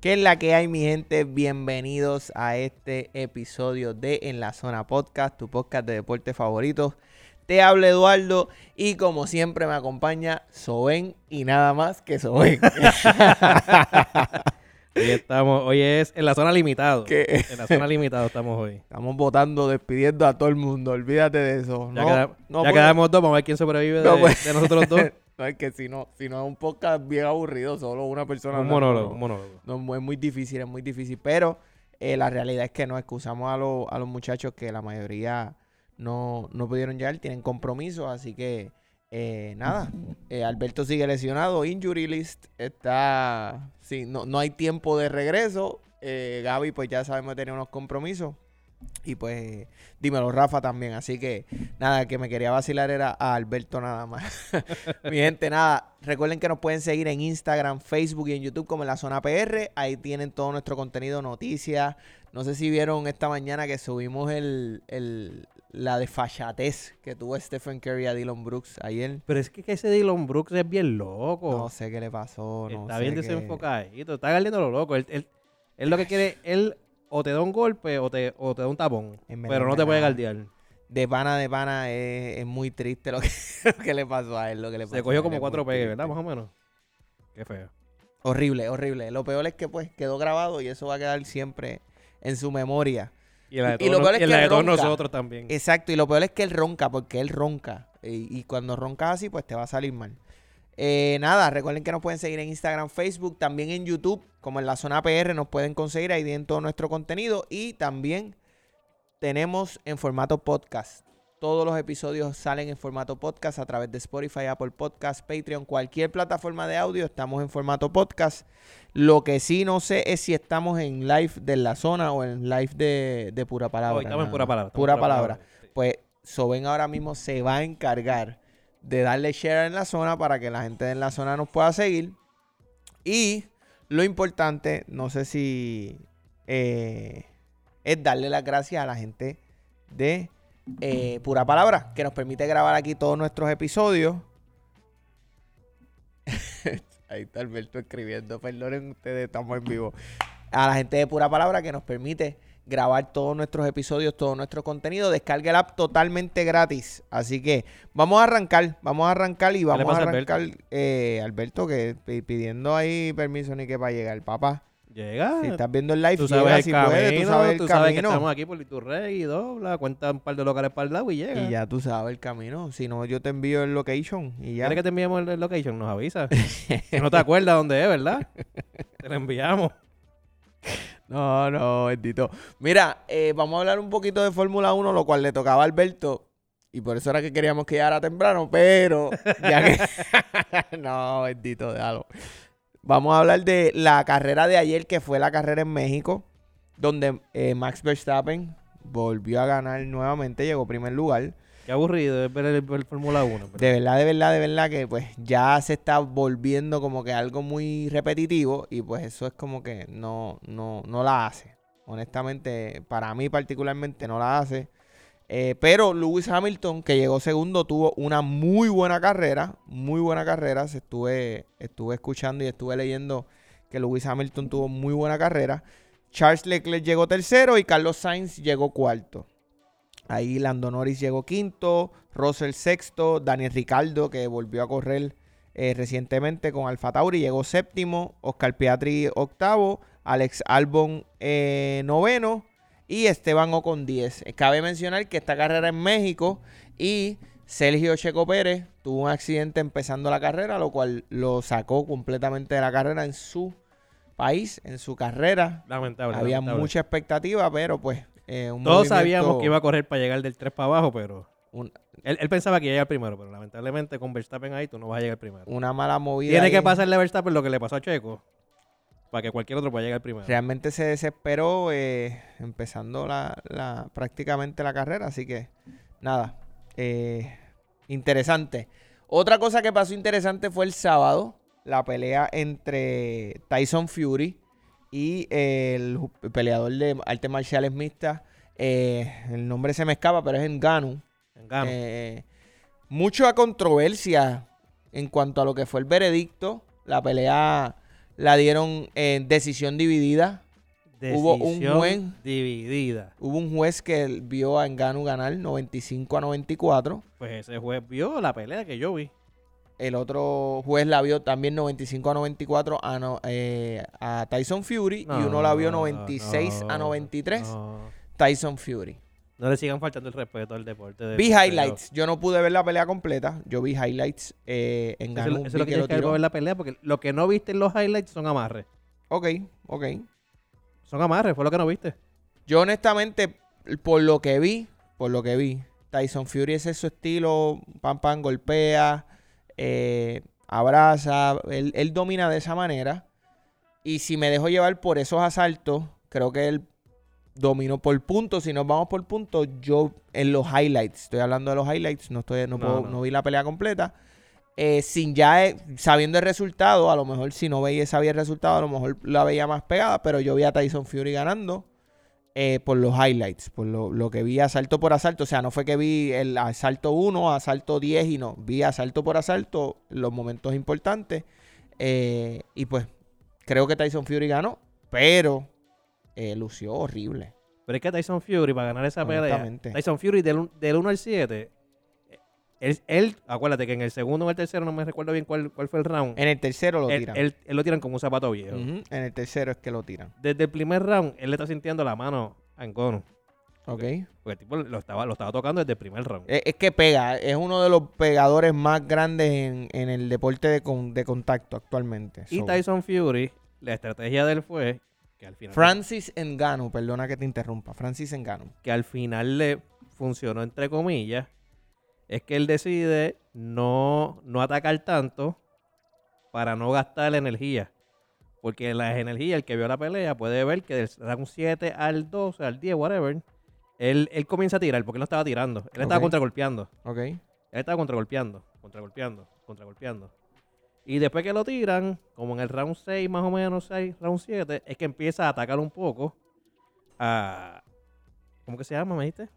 ¿Qué es la que hay, mi gente? Bienvenidos a este episodio de En la Zona Podcast, tu podcast de deporte favorito. Te habla Eduardo y como siempre me acompaña Soben y nada más que Soben. Hoy estamos, hoy es en la zona limitado. ¿Qué? En la zona limitado estamos hoy. Estamos votando, despidiendo a todo el mundo. Olvídate de eso. Ya, no, queda- no ya quedamos dos, vamos a ver quién sobrevive No de nosotros dos. No, es que si no, si no es un podcast bien aburrido, solo una persona. un monólogo, no. un monólogo. No, es muy difícil, es muy difícil. Pero eh, la realidad es que no excusamos a, los- a los muchachos que la mayoría no, no pudieron llegar, tienen compromisos. Así que eh, nada, eh, Alberto sigue lesionado, injury list está. Sí, no, no hay tiempo de regreso. Gaby, pues ya sabemos que tenía unos compromisos. Y pues, dímelo, Rafa también. Así que, nada, que me quería vacilar era a Alberto nada más. Mi gente, nada, recuerden que nos pueden seguir en Instagram, Facebook y en YouTube como en la zona PR. Ahí tienen todo nuestro contenido, noticias. No sé si vieron esta mañana que subimos el, el- la desfachatez que tuvo Stephen Curry a Dylan Brooks ayer. Pero es que, ese Dylan Brooks es bien loco. No sé qué le pasó. No está sé bien desenfocadito. Está galiendo lo loco. Él, él, él lo que quiere, él o te da un golpe o te, o te da un tapón. En Pero no te puede guardiar. De pana, de pana, es, es muy triste lo que, lo que le pasó a él. Lo que le pasó Se cogió como cuatro pegues. ¿verdad? Más o menos. Qué feo. Horrible, horrible. Lo peor es que pues quedó grabado y eso va a quedar siempre en su memoria. Y, la de Y lo todos, peor es y que la de todos nosotros también. Exacto, y lo peor es que él ronca, porque él ronca. Y, y cuando roncas así, pues te va a salir mal. Eh, nada, recuerden que nos pueden seguir en Instagram, Facebook, también en YouTube, como en la zona PR, nos pueden conseguir ahí en todo nuestro contenido. Y también tenemos en formato podcast. Todos los episodios salen en formato podcast a través de Spotify, Apple Podcast, Patreon, cualquier plataforma de audio, estamos en formato podcast. Lo que sí no sé es si estamos en live de la zona o en live de, de pura palabra. Hoy estamos en pura palabra. Pura palabra. Pues Soben ahora mismo se va a encargar de darle share en la zona para que la gente en la zona nos pueda seguir. Y lo importante, no sé si eh, es darle las gracias a la gente de eh, Pura Palabra, que nos permite grabar aquí todos nuestros episodios. Ahí está Alberto escribiendo, perdonen ustedes, estamos en vivo. A la gente de Pura Palabra que nos permite grabar todos nuestros episodios, todo nuestro contenido. Descarga el app totalmente gratis. Así que vamos a arrancar, vamos a arrancar y vamos a Alberto? arrancar. eh, Alberto, que pi- pidiendo ahí permiso ni que para llegar, papá. Llega. Si estás viendo el live, Tú llega sabes el si camino, puedes, tú sabes el tú sabes que estamos aquí por Iturrey y dobla, cuenta un par de locales para el lado y llega. Y ya tú sabes el camino. Si no, yo te envío el location y ya. ¿Quieres que te enviemos el location? Nos avisa. si no te acuerdas dónde es, ¿verdad? te lo enviamos. No, no, bendito. Mira, eh, vamos a hablar un poquito de Fórmula 1, lo cual le tocaba a Alberto. Y por eso era que queríamos que llegara temprano, pero ya que... no, bendito, déjalo. Vamos a hablar de la carrera de ayer, que fue la carrera en México, donde eh, Max Verstappen volvió a ganar nuevamente, llegó primer lugar. Qué aburrido es ver el, Fórmula 1. pero- De verdad, de verdad, de verdad que pues ya se está volviendo como que algo muy repetitivo y pues eso es como que no, no, no la hace. Honestamente, para mí particularmente no la hace. Eh, pero Lewis Hamilton, que llegó segundo, tuvo una muy buena carrera, muy buena carrera. Se estuve, estuve escuchando y estuve leyendo que Lewis Hamilton tuvo muy buena carrera. Charles Leclerc llegó tercero y Carlos Sainz llegó cuarto. Ahí Lando Norris llegó quinto, Russell sexto, Daniel Ricardo, que volvió a correr eh, recientemente con Alfa Tauri, llegó séptimo, Oscar Piatri octavo, Alex Albon eh, noveno y Esteban Ocon 10. Eh, Cabe mencionar que esta carrera en México y Sergio Checo Pérez tuvo un accidente empezando la carrera, lo cual lo sacó completamente de la carrera en su país, en su carrera. Lamentable. Había lamentable. mucha expectativa, pero pues... eh, un Todos sabíamos que iba a correr para llegar del 3 para abajo, pero un- él, él pensaba que iba a llegar primero, pero lamentablemente con Verstappen ahí tú no vas a llegar primero. una mala movida. Tiene ahí. que pasarle a Verstappen lo que le pasó a Checo para que cualquier otro pueda llegar primero. Realmente se desesperó eh, empezando la, la- prácticamente la carrera, así que nada, eh, interesante. Otra cosa que pasó interesante fue el sábado, la pelea entre Tyson Fury y el peleador de artes marciales mixtas. eh, el nombre se me escapa, pero es Ngannou. Engano. Eh, mucha controversia en cuanto a lo que fue el veredicto. La pelea la dieron en decisión dividida. Hubo un juez- dividida. Hubo un juez que vio a Engano ganar 95 a 94. Pues ese juez vio la pelea que yo vi. El otro juez la vio también 95 a 94 a, no- eh, a Tyson Fury. y uno la vio No, 96 a no, 93 No, Tyson Fury. No le sigan faltando el respeto al deporte. del Vi highlights. Yo no pude ver la pelea completa. Yo vi highlights. Eh, Eso, Engano eso es lo que que lo ver para tiró. ver la pelea, porque lo que no viste en los highlights son amarres. Ok, ok. Son amarres, fue lo que no viste. Yo honestamente, por lo que vi, por lo que vi, Tyson Fury ese es su estilo, pam pam, golpea, eh, abraza, él, él domina de esa manera. Y si me dejo llevar por esos asaltos, creo que él dominó por puntos. Si nos vamos por puntos, yo en los highlights, estoy hablando de los highlights, no, estoy, no, No, puedo- no. no vi la pelea completa. Eh, sin ya eh, sabiendo el resultado, a lo mejor si no veía, sabía el resultado, a lo mejor la veía más pegada, pero yo vi a Tyson Fury ganando eh, por los highlights, por lo, lo que vi asalto por asalto. O sea, no fue que vi el asalto 1, asalto 10 y no, vi asalto por asalto, los momentos importantes. eh, y pues creo que Tyson Fury ganó, pero eh, lució horrible. Pero es que Tyson Fury, para ganar esa pelea. Tyson Fury del, del 1 al 7, él, él- acuérdate que en el segundo o el tercero, no me recuerdo bien cuál, cuál fue el round, En el tercero lo él, tiran. él- él lo tiran como un zapato viejo. En el tercero es que lo tiran. Desde el primer round, él le está sintiendo la mano a Ngannou. ¿Ok? Porque el tipo lo estaba, lo estaba tocando desde el primer round. Es, es que pega, es uno de los pegadores más grandes en, en el deporte de, con- de contacto actualmente. y So, Tyson Fury, la estrategia de él fue que al final, Francis Ngannou, perdona que te interrumpa, Francis Ngannou. que al final le funcionó entre comillas, es que él decide no, no atacar tanto para no gastar la energía. Porque la energía, el que vio la pelea, puede ver que del round 7 al 12, al 10, whatever, él, él comienza a tirar, porque él no estaba tirando. Él estaba contragolpeando. ¿Ok? Él estaba contragolpeando, contragolpeando, contragolpeando. Y después que lo tiran, como en el round 6 más o menos, 6, round 7, es que empieza a atacar un poco a... ¿Cómo que se llama, me dijiste?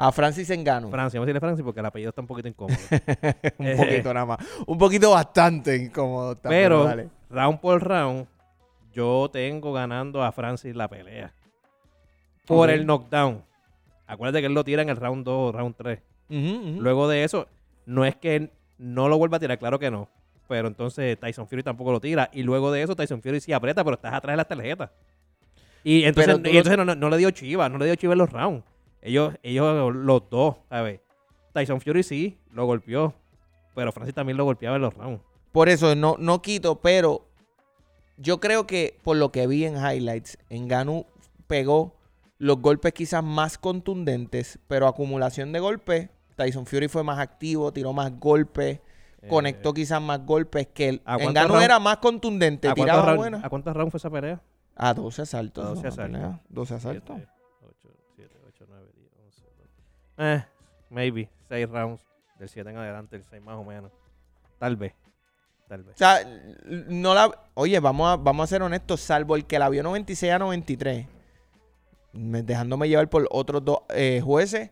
A Francis Ngannou. Francia, vamos a decirle Francia porque el apellido está un poquito incómodo. un Eh. poquito nada más. Un poquito bastante incómodo. Pero, dale. round por round, yo tengo ganando a Francis la pelea. Por el knockdown. Acuérdate que él lo tira en el round 2, round 3. Ujú, ujú. Luego de eso, no es que él no lo vuelva a tirar, claro que no. Pero entonces Tyson Fury tampoco lo tira. Y luego de eso, Tyson Fury sí aprieta, pero estás atrás de las tarjetas. Y entonces, y entonces no, no- no le dio chiva, no le dio chiva en los rounds. Ellos, ellos los dos, ¿sabes? Tyson Fury sí lo golpeó, pero Francis también lo golpeaba en los rounds. Por eso no, no quito, pero yo creo que por lo que vi en highlights, Ngannou pegó los golpes quizás más contundentes, pero acumulación de golpes, Tyson Fury fue más activo, tiró más golpes, Eh, conectó quizás más golpes que él. ¿a cuántos Ngannou round- era más contundente, ¿A cuántos, tiraba round- buena. ¿A cuántos rounds fue esa pelea? A 12 asaltos. A 12 una asaltos. pelea, 12 asaltos. Eh, maybe. 6 rounds. Del 7 en adelante, el 6 más o menos. Tal vez. Tal vez. O sea, no la. Oye, vamos a, vamos a ser honestos, salvo el que la vio 96 a 93, me- dejándome llevar por otros dos eh, jueces,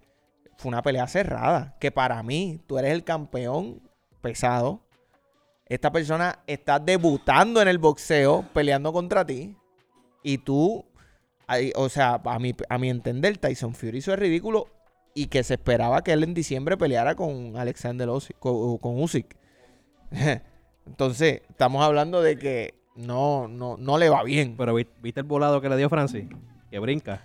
fue una pelea cerrada. Que para mí, tú eres el campeón pesado. Esta persona está debutando en el boxeo, peleando contra ti. Y tú, o sea, a mi, a mi entender, Tyson Fury hizo el ridículo y que se esperaba que él en diciembre peleara con Alexander Usyk, con, con Usyk. Entonces, estamos hablando de que no, no, no le va bien. Pero vi- ¿viste el volado que le dio Francis? Que brinca.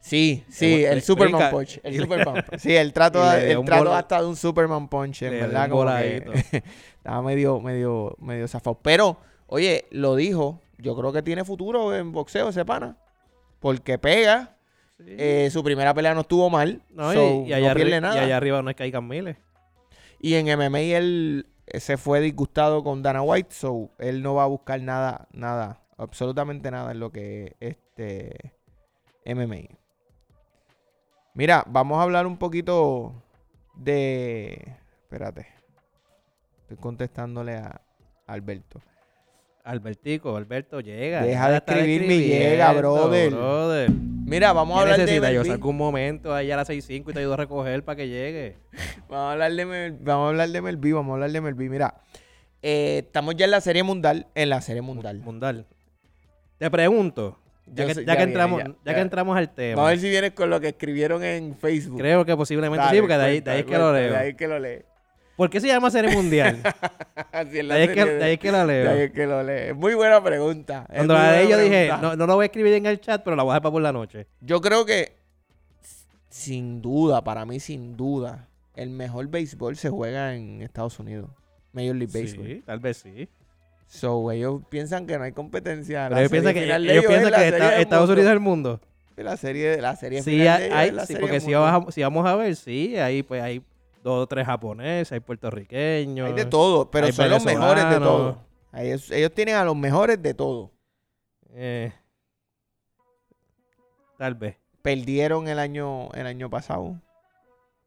Sí, sí, Le- el Superman brinca Punch. El y le- Superman Punch. Sí, el trato, el trato hasta de un Superman Punch, en verdad, como que estaba medio, medio, medio zafado. Pero, oye, lo dijo, yo creo que tiene futuro en boxeo ese pana. Porque pega. Sí. eh, su primera pelea no estuvo mal. no, so, y, y allá no pierde arri- nada. y allá arriba no es que hay miles. Y en MMA él eh, se fue disgustado con Dana White, so él no va a buscar nada, nada, absolutamente nada en lo que es este MMA. Mira, vamos a hablar un poquito de. Espérate. Estoy contestándole a Alberto. Albertico, Alberto, llega. Deja de escribirme y llega, brother. brother. Mira, vamos a ¿Qué hablar de necesita? Yo MLB. salgo un momento ahí a las 6.05 y te ayudo a recoger para que llegue. Vamos a hablar de MLB, vamos a hablar de MLB, vamos a hablar de MLB. Mira, Eh, estamos ya en la serie mundial. En la serie mundial. Mundial. Te pregunto, ya, Yo que, sé- ya ya que viene, entramos, ya, ya, ya. que entramos al tema, Vamos a ver si vienes con lo que escribieron en Facebook. creo que posiblemente Dale, sí, porque de ahí, de ahí es que lo leo. De ahí que lo lee. ¿Por qué se llama Serie Mundial? De, ahí es que, de ahí que lo de leo. ahí es que lo. Es muy buena pregunta. Cuando la leí yo dije, no, no lo voy a escribir en el chat, pero la voy a dejar para por la noche. Yo creo que, sin duda, para mí, sin duda, el mejor béisbol se juega en Estados Unidos. Major League Baseball. Sí, tal vez sí. So, ellos piensan que no hay competencia. Pero ellos piensan que, de ellos ellos piensan Estados. Unidos es el mundo. La serie, la serie Sí, final de hay, ellos hay- es la sí, serie porque si vamos, a, si vamos a ver, sí, ahí pues hay dos o tres japoneses, hay puertorriqueños. Hay de todo, pero son los mejores de todo. Ellos, ellos tienen a los mejores de todo. Eh, tal vez. Perdieron el año, el año pasado.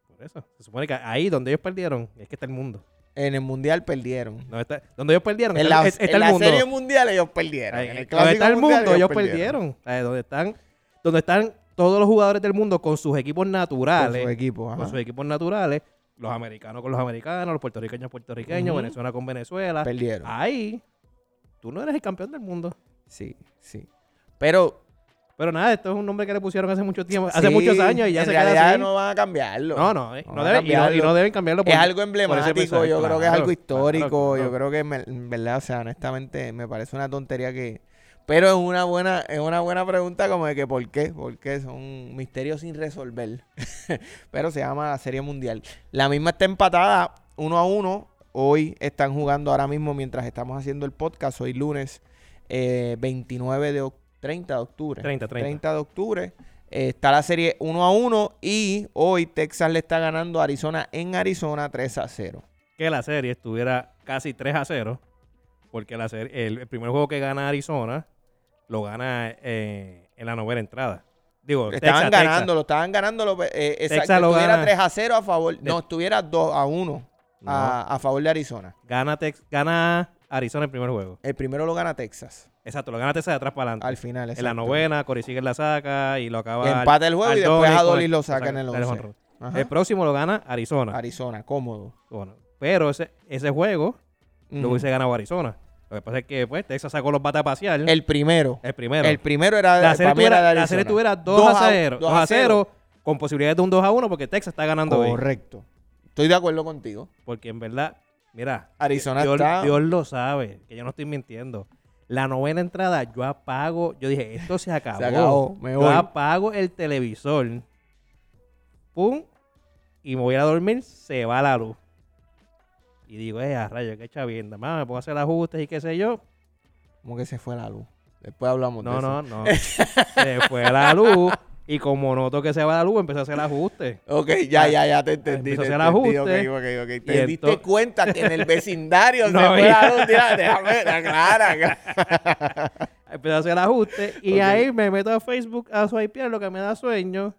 Por eso. Se supone que ahí donde ellos perdieron es que está el mundo. En el mundial perdieron. Donde, está, donde ellos perdieron En está, la, es- está en el la mundo. serie mundial ellos perdieron. Ahí, en el donde está el mundial mundo, ellos perdieron. Ahí, donde están, donde están todos los jugadores del mundo con sus equipos Con naturales. su equipo. ajá. con sus equipos naturales. Los americanos con los americanos, los puertorriqueños puertorriqueños. Venezuela con Venezuela. Perdieron. Ahí, tú no eres el campeón del mundo. Sí, sí. Pero Pero nada, esto es un nombre que le pusieron hace mucho tiempo, hace muchos años y ya en se queda realidad así. no van a cambiarlo. No, no, eh, No deben, y, no, y cambiarlo. no deben cambiarlo por es algo emblemático, yo creo que es algo histórico, claro, yo creo que en verdad, o sea, honestamente me parece una tontería que pero es una buena es una buena pregunta como de que por qué, porque son misterios sin resolver. pero se llama la Serie Mundial. La misma está empatada uno a uno. Hoy están jugando ahora mismo mientras estamos haciendo el podcast, hoy lunes eh, 29 de oc- 30 de octubre. 30, 30. de octubre. Eh, está la serie 1 a 1 y hoy Texas le está ganando a Arizona en Arizona 3 a 0. Que la serie estuviera casi 3 a 0, porque la serie, el, el primer juego que gana Arizona lo gana eh, en la novena entrada. Digo, Estaban Texas, ganándolo, estaban ganándolo. Eh, exacto, Texas lo estuviera gana. 3 a 0 a favor. No, estuviera 2 a 1 No. a, a favor de Arizona. Gana, Tex- gana Arizona el primer juego. El primero lo gana Texas. Exacto, lo gana Texas de atrás para adelante. Al final. en la exacto. novena, Corey Seager la saca y lo acaba. Empata el juego y después Adolis el- lo saca en el saca 11. jonrón. Ajá. El próximo lo gana Arizona. Arizona, cómodo. Bueno, pero ese, ese juego lo Ujú. hubiese ganado Arizona. Lo que pasa es que pues, Texas sacó los bates a pasear. El, El primero. primero. El primero era la para serie tuviera, de la serie tuviera 2 Dos a a- 0. 2 dos a a 0 con posibilidades de un 2 a 1 porque Texas está ganando hoy. Correcto. Estoy de acuerdo contigo. Porque en verdad, mira, Arizona Dios, está- Dios lo sabe, que yo no estoy mintiendo. La novena entrada, yo apago, yo dije, esto se acabó. Se acabó, me yo voy. apago el televisor, pum, y me voy a dormir, se va la luz. Y digo, eh, a rayo, qué chavienda, más me puedo hacer ajustes y qué sé yo. Como que se fue la luz. Después hablamos de No, eso. no, no. se fue la luz, y como noto que se va la luz, empecé a hacer ajustes. Ok, ya, ya, ya te entendí. Empezó te a hacer entendí, ajuste. ok, ok, ok. Y Te diste cuenta que en el vecindario No se fue la luz. Mira, déjame, aclara. Empecé a hacer ajustes, y ahí me meto a Facebook a swipear lo que me da sueño.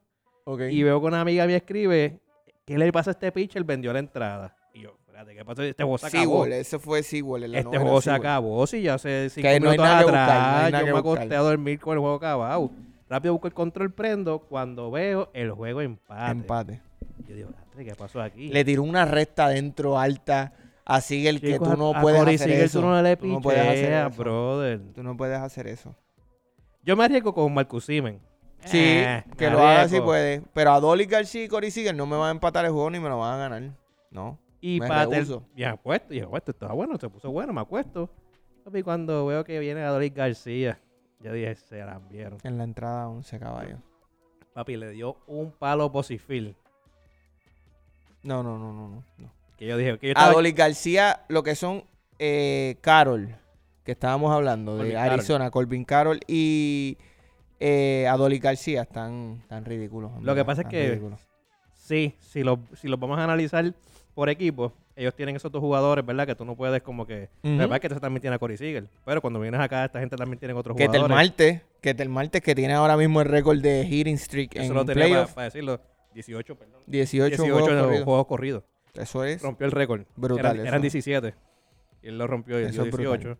Ok. Y veo que una amiga me escribe, ¿qué le pasa a este pitcher? Vendió la entrada. Espérate, ¿qué pasó? Este juego se acabó. Seawall, ese fue Seawall en la Este juego se acabó. Si ya hace cinco Que no minutos que atrás, buscar, no hay nada yo que me acosté a dormir con el juego acabado. Rápido busco el control, prendo. Cuando veo el juego empate. Empate. Yo digo, "Andre, ¿qué pasó aquí? Le tiró una recta dentro alta a Sigel que tú no a- a puedes Corey hacer eso. Tú no le Tú no puedes hacer eso. brother. Tú no puedes hacer eso. Yo me arriesgo con Marcus Simen. Sí, Eh, que lo haga si puede. Pero a Dolly García y Corey Seager no me van a empatar el juego ni me lo van a ganar. No. Y Me para rehuso. y me acuesto, y acuesto, estaba bueno, se puso bueno, me acuesto. Y cuando veo que viene Adolis García, yo dije, se la vieron. En la entrada 11 caballos. Papi, le dio un palo posifil. No, no, no, no, no. Que yo dije, que yo A estaba... Dolly García, lo que son eh, Carol, que estábamos hablando, de. Arizona, Colvin Carroll y eh, Adolis García están tan ridículos. Lo que pasa es que- ridículos. Sí, si los si los vamos a analizar por equipo, ellos tienen esos dos jugadores, ¿verdad? Que tú no puedes como que... Ujú. La verdad es que este también tiene a Corey Seager. Pero cuando vienes acá, esta gente también tiene otros Que jugadores. Marte, que Marte que tiene ahora mismo el récord de hitting streak Eso en lo tenía para, playoff. decirlo. 18, perdón. 18, 18 juegos juegos corridos. Eso es. Rompió el récord. Brutal Eran, eran 17. Y él lo rompió y dio es brutal. 18.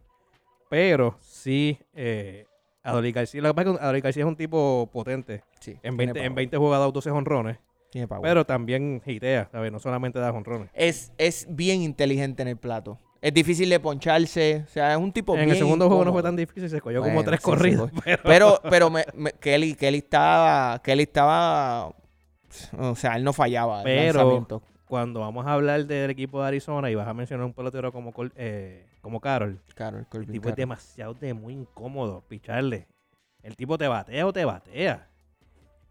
Pero sí, eh, Adolis García, lo que pasa es que Adolis García es un tipo potente. Sí, En tiene 20, en power, 20 juegos ha dado 12 honrones. Tiene power. Pero también hitea, ¿sabes? No solamente da honrones. es, es bien inteligente en el plato. Es difícil de poncharse. O sea, es un tipo En el segundo juego no fue tan difícil, se cogió Bueno, como tres sí, sí, corridas. cogió. pero, Pero, pero me, me- Kelly, Kelly estaba, Kelly estaba, o sea, él no fallaba. el Pero- lanzamiento. cuando vamos a hablar del equipo de Arizona y vas a mencionar un pelotero como, Col- eh, como Carol, Claro, el tipo es demasiado de muy incómodo picharle. El tipo te batea o te batea.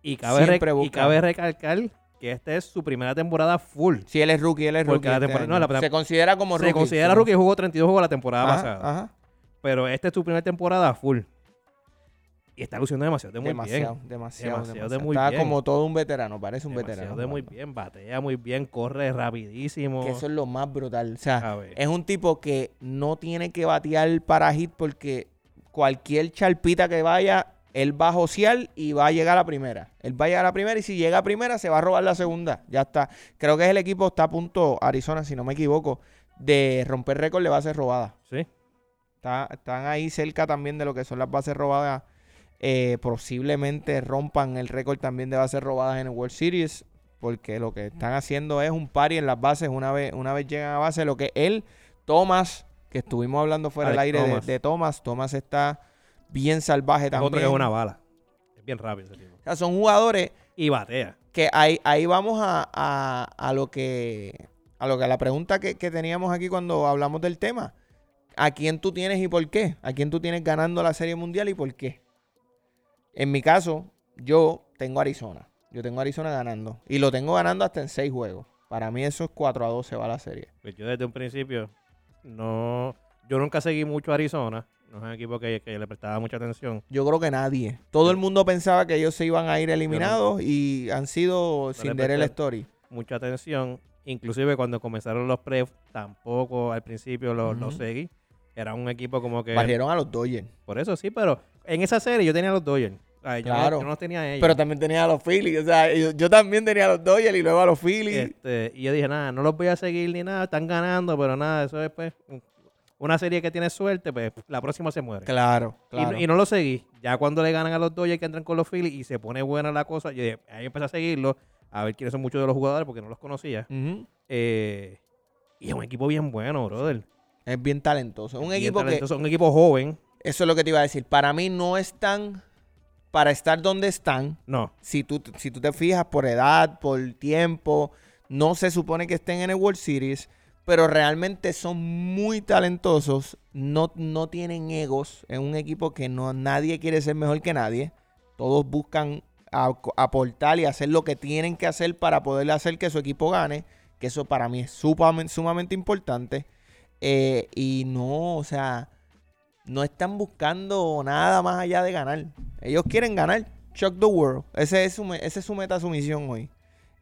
Y cabe, Siempre rec- y busca. cabe recalcar que esta es su primera temporada full. Sí, él es rookie, él es Porque rookie. la este temporada- no, la- se considera como Se rookie. considera sí. rookie y jugó 32 juegos la temporada Ajá, pasada. ajá. Pero esta es su primera temporada full. Y está luciendo demasiado de muy demasiado, bien. demasiado, Demasiado de demasiado. muy Está bien. como todo un veterano, parece un Demasiado veterano. de muy bien, batea muy bien, corre rapidísimo. Que eso es lo más brutal. O sea, es un tipo que no tiene que batear para hit porque cualquier charpita que vaya, él va a josear y va a llegar a primera. Él va a llegar a la primera y si llega a primera se va a robar la segunda. Ya está. Creo que es el equipo, está a punto, Arizona, si no me equivoco, de romper récord de bases robadas. Sí. Está- están ahí cerca también de lo que son las bases robadas. Eh, posiblemente rompan el récord también de bases robadas en el World Series. Porque lo que están haciendo es un party en las bases una vez, una vez llegan a base. Lo que él, Thomas, que estuvimos hablando fuera del aire de-. De, Thomas. Thomas está bien salvaje Es también. otro que es una bala. Es bien rápido ese tipo. O sea, son jugadores Y batea. que ahí, ahí vamos a, a- a lo que a lo que a la pregunta que, que teníamos aquí cuando hablamos del tema. ¿A quién tú tienes y por qué? ¿A quién tú tienes ganando la Serie Mundial y por qué? En mi caso, yo tengo Arizona. Yo tengo Arizona ganando. Y lo tengo ganando hasta en seis juegos. Para mí eso es 4 a 2 se va la serie. Pues yo desde un principio no... Yo nunca seguí mucho a Arizona. No es un equipo que, que le prestaba mucha atención. Yo creo que nadie. Todo el mundo pensaba que ellos se iban a ir eliminados y han sido le Cinderella Story. Mucha atención. Inclusive cuando comenzaron los pre tampoco al principio los, seguí. Era un equipo como que... Barrieron a los Dodgers. Por eso sí, pero en esa serie yo tenía a los Dodgers. Ay, Claro. yo no los tenía a ellos. Pero también tenía a los Phillies. O sea, yo, yo también tenía a los Dodgers y luego a los Phillies. Este, y yo dije, nada, no los voy a seguir ni nada, están ganando, pero nada, eso es pues un- una serie que tiene suerte, pues la próxima se muere. Claro, claro. y no lo seguí. Ya cuando le ganan a los Dodgers que entran con los Phillies y se pone buena la cosa, yo dije, ahí empecé a seguirlo, a ver quiénes son muchos de los jugadores porque no los conocía. Eh, y es un equipo bien bueno, brother. Es bien talentoso. Un Bien equipo que, un equipo joven. eso es lo que te iba a decir, para mí no están para estar donde están. No, Si tú, si tú te fijas por edad, por tiempo, no se supone que estén en el World Series, pero realmente son muy talentosos, no, no tienen egos, es un equipo que no, nadie quiere ser mejor que nadie, todos buscan aportar y hacer lo que tienen que hacer para poder hacer que su equipo gane, que eso para mí es sumamente, importante, Eh, y no, o sea, no están buscando nada más allá de ganar. Ellos quieren ganar. Shock the world. Ese es su, ese es su meta, su misión hoy.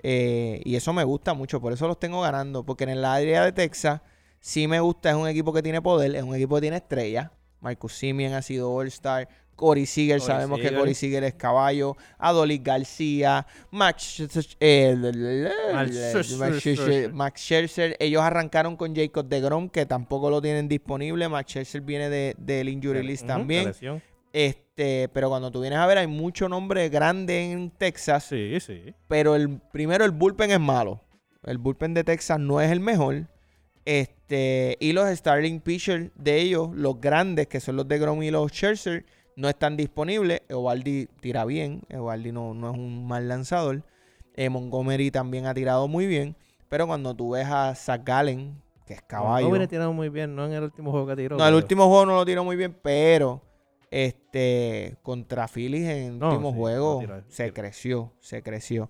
Eh, y eso me gusta mucho. Por eso los tengo ganando. Porque en el área de Texas sí me gusta. Es un equipo que tiene poder. Es un equipo que tiene estrella. Marcus Simeon ha sido All-Star. Corey Seager, sabemos que. Corey Seager es caballo. Adolis García. Max, eh, Max Max Scherzer, Max Scherzer. Ellos arrancaron con Jacob de Grom, que tampoco lo tienen disponible. Max Scherzer viene de, del injury list también. Este, pero cuando tú vienes a ver, hay mucho nombre grande en Texas. Sí, sí. Pero el primero, el bullpen es malo. El bullpen de Texas no es el mejor. Este, y los starting pitchers de ellos, los grandes, que son los de Grom y los Scherzer, no están disponibles. Eovaldi tira bien. Eovaldi no, no es un mal lanzador. Eh, Montgomery también ha tirado muy bien. Pero cuando tú ves a Zach Gallen, que es caballo. No hubiera tirado muy bien, no en el último juego que tiró. No, el último juego no lo tiró muy bien, pero este contra Phillies en el No, último sí, juego se creció, se creció.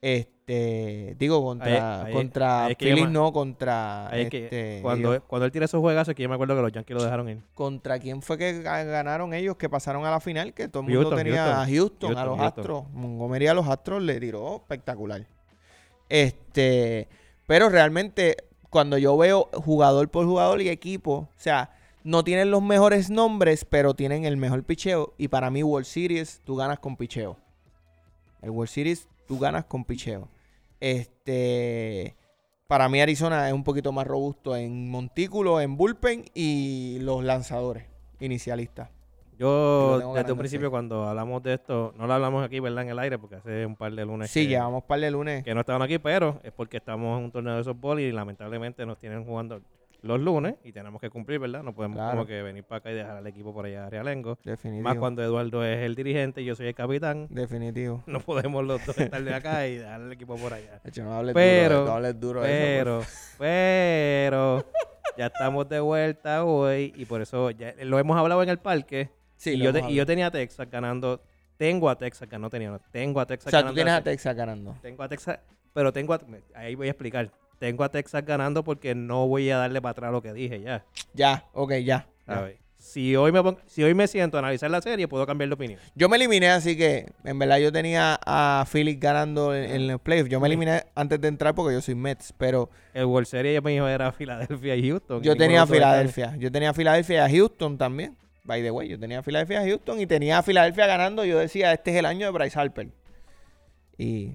Este, digo contra Ahí- ahí- contra ahí es que yo Phillies no contra Ahí es que este, cuando, digo, cuando él tira esos juegazos, es que yo me acuerdo que los Yankees lo dejaron ir. contra quién fue que ga- ganaron ellos que pasaron a la final que todo el mundo Houston, tenía Houston. a Houston, a los. Astros, Montgomery a los Astros le tiró espectacular. Este, pero realmente cuando yo veo jugador por jugador y equipo, o sea, no tienen los mejores nombres, pero tienen el mejor picheo. Y para mí, World Series, tú ganas con picheo. El World Series, tú ganas con picheo. Este, para mí, Arizona es un poquito más robusto en montículo, en bullpen y los lanzadores inicialistas. Yo, desde un principio, cuando hablamos de esto, no lo hablamos aquí, ¿verdad? En el aire, porque hace un par de lunes Sí, que, llevamos par de lunes. que no estaban aquí, pero es porque estamos en un torneo de softball y lamentablemente nos tienen jugando. Los lunes y tenemos que cumplir, ¿verdad? No podemos Claro. como que venir para acá y dejar al equipo por allá a Realengo. Definitivo. Más cuando Eduardo es el dirigente y yo soy el capitán. Definitivo. No podemos los dos estar de acá y dejar el equipo por allá. De hecho, no hables Pero- duro, no hables duro de eso, Pero, pero, ya estamos de vuelta hoy y por eso ya lo hemos hablado en el parque. Sí, y, lo yo te- y yo tenía a Texas ganando. Tengo a Texas que no tenía. no, Tengo a Texas O sea, tú ganando. tienes a Texas ganando. Tengo a Texas, pero tengo a, ahí voy a explicar. Tengo a Texas ganando porque no voy a darle para atrás lo que dije ya. Ya, ok, ya. ya. ¿sabes? Si hoy me si hoy me siento a analizar la serie, puedo cambiar de opinión. Yo me eliminé, así que en verdad yo tenía a Phillips ganando en, en los playoffs. Yo me eliminé antes de entrar porque yo soy Mets, pero El World Series mío era Filadelfia y Houston. yo y tenía a Filadelfia. Yo tenía a Filadelfia y a Houston también. By the way, yo tenía a Filadelfia y a Houston y tenía a Filadelfia ganando. Yo decía, este es el año de Bryce Harper. Y.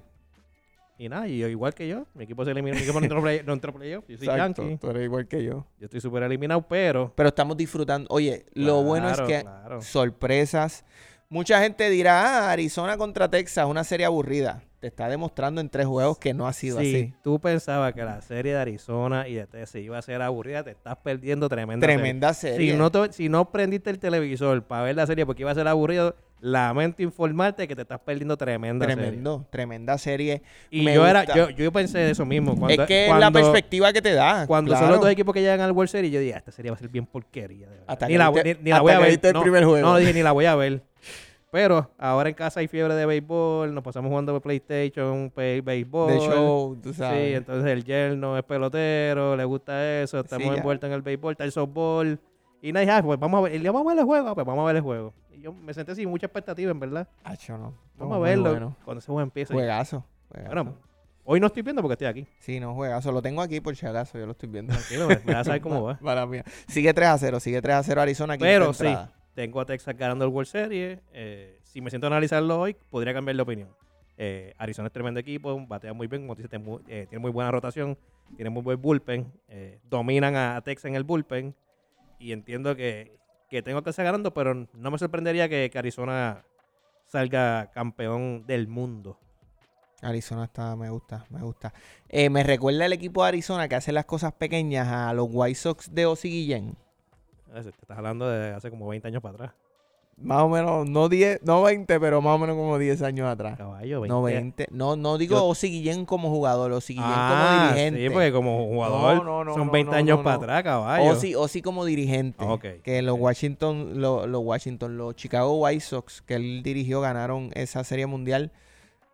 Y nada, y yo, igual que yo, mi equipo se eliminó, mi equipo no entró, play- no entró playoff, yo soy Exacto, Yankee, tú eres igual que yo. yo estoy súper eliminado, pero Pero estamos disfrutando. Oye, lo bueno es que claro. sorpresas. Mucha gente dirá, ah, Arizona contra Texas, una serie aburrida. Te está demostrando en tres juegos que no ha sido si así. tú pensabas que la serie de Arizona y de Texas iba a ser aburrida, te estás perdiendo tremenda serie. Tremenda serie. Si no, te- si no prendiste el televisor para ver la serie porque iba a ser aburrido, lamento informarte que te estás perdiendo tremenda serie. Tremendo, tremenda serie. Y Me yo era, gusta. yo, yo pensé eso mismo. Cuando, es que es la perspectiva que te da. Cuando claro. son los dos equipos que llegan al World Series, yo dije, "Ah, esta serie va a ser bien porquería. de verdad". Hasta ni que la, viste- ni- ni la hasta voy a ver. el no, primer juego. no, dije, ni la voy a ver. Pero ahora en casa hay fiebre de béisbol, nos pasamos jugando PlayStation, pe- béisbol. De show, tú Sí, sabes. entonces el yerno es pelotero, le gusta eso, estamos envueltos en el béisbol, está el softball. Y nadie, ah, pues vamos a ver, y le vamos a ver el juego, pues vamos a ver el juego. Yo me senté sin mucha expectativa, en verdad. Acho, no. Vamos a verlo bueno. cuando ese juego empiece. Juegazo. juegazo. Bueno, hoy no estoy viendo porque estoy aquí. Sí, no, juegazo. Lo tengo aquí por si acaso, yo lo estoy viendo. Tranquilo, me, me vas a saber cómo va. Para mí. Sigue 3 a 0, sigue 3 a 0 Arizona. quinta Pero sí, tengo a Texas ganando el World Series. Eh, si me siento a analizarlo hoy, podría cambiar de opinión. Eh, Arizona es tremendo equipo, batea muy bien, como dices, tiene muy, eh, tiene muy buena rotación, tiene muy buen bullpen, eh, dominan a Texas en el bullpen y entiendo que, que tengo que estar ganando, pero no me sorprendería que, que Arizona salga campeón del mundo. Arizona está, me gusta, me gusta. Eh, me recuerda el equipo de Arizona que hace las cosas pequeñas a los White Sox de Ozzy Guillén. Te estás hablando de hace como 20 años para atrás. Más o menos, no 10, no 20, pero más o menos como 10 años atrás. Caballo, 20. No 20. No, no digo Yo- Ozzy Guillén como jugador, Ozzy Guillén Ah, como dirigente. Sí, porque como jugador No, no, no, son no, 20 no, años para atrás, caballo. Ozzy, Ozzy como dirigente. Que los Washington, lo- los Washington, los Chicago White Sox que él dirigió ganaron esa serie mundial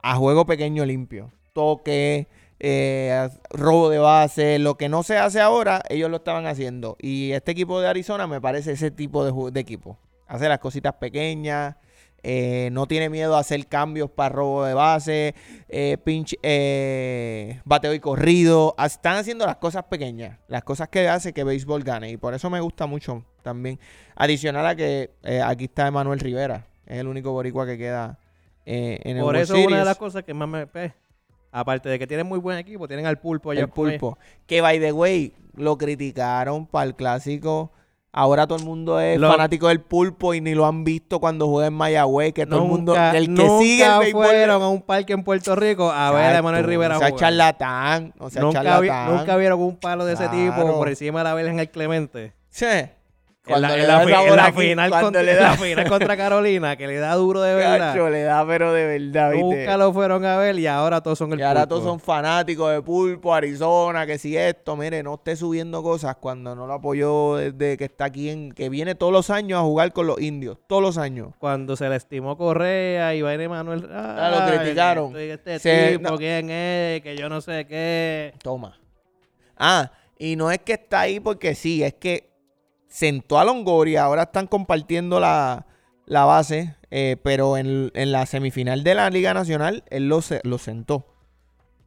a juego pequeño limpio. Toque, eh, robo de base, lo que no se hace ahora, ellos lo estaban haciendo. Y este equipo de Arizona me parece ese tipo de equipo. Hace las cositas pequeñas, eh, no tiene miedo a hacer cambios para robo de base, eh, pinch, eh, bateo y corrido. Están haciendo las cosas pequeñas, las cosas que hace que béisbol gane. Y por eso me gusta mucho también. Adicional a que eh, aquí está Emanuel Rivera, es el único boricua que queda eh, en el Por World eso es una de las cosas que más me... pues, aparte de que tienen muy buen equipo, tienen al pulpo allá el pulpo. Que by the way, lo criticaron para el clásico. Ahora todo el mundo es Lo- fanático del pulpo y ni lo han visto cuando juega en Mayagüez. Que todo el mundo, el que nunca sigue el béisbol. fueron a un parque en Puerto Rico a ver a Emanuel Rivera O sea, jugar. charlatán. O sea, nunca, vi- charlatán. nunca vieron un palo de ese tipo por encima de la vela en el Clemente. Sí. En la, Cuando en la esa fi- en bola la aquí, final, cuando contra, le da- la final contra Carolina, que le da duro de verdad. Cacho, le da, pero de verdad, ¿viste? Nunca lo fueron a ver y ahora todos son el Y ahora todos son fanáticos de Pulpo, Arizona, que si esto, mire, no esté subiendo cosas cuando no lo apoyó desde que está aquí, en, que viene todos los años a jugar con los indios, todos los años. Cuando se le estimó Correa y a ir Manuel. Ah, lo criticaron. Este Se- tipo, no. quién es, que yo no sé qué. Toma. Ah, y no es que está ahí porque sí, es que sentó a Longoria, ahora están compartiendo la, la base, eh, pero en, en la semifinal de la Liga Nacional, él lo, lo sentó.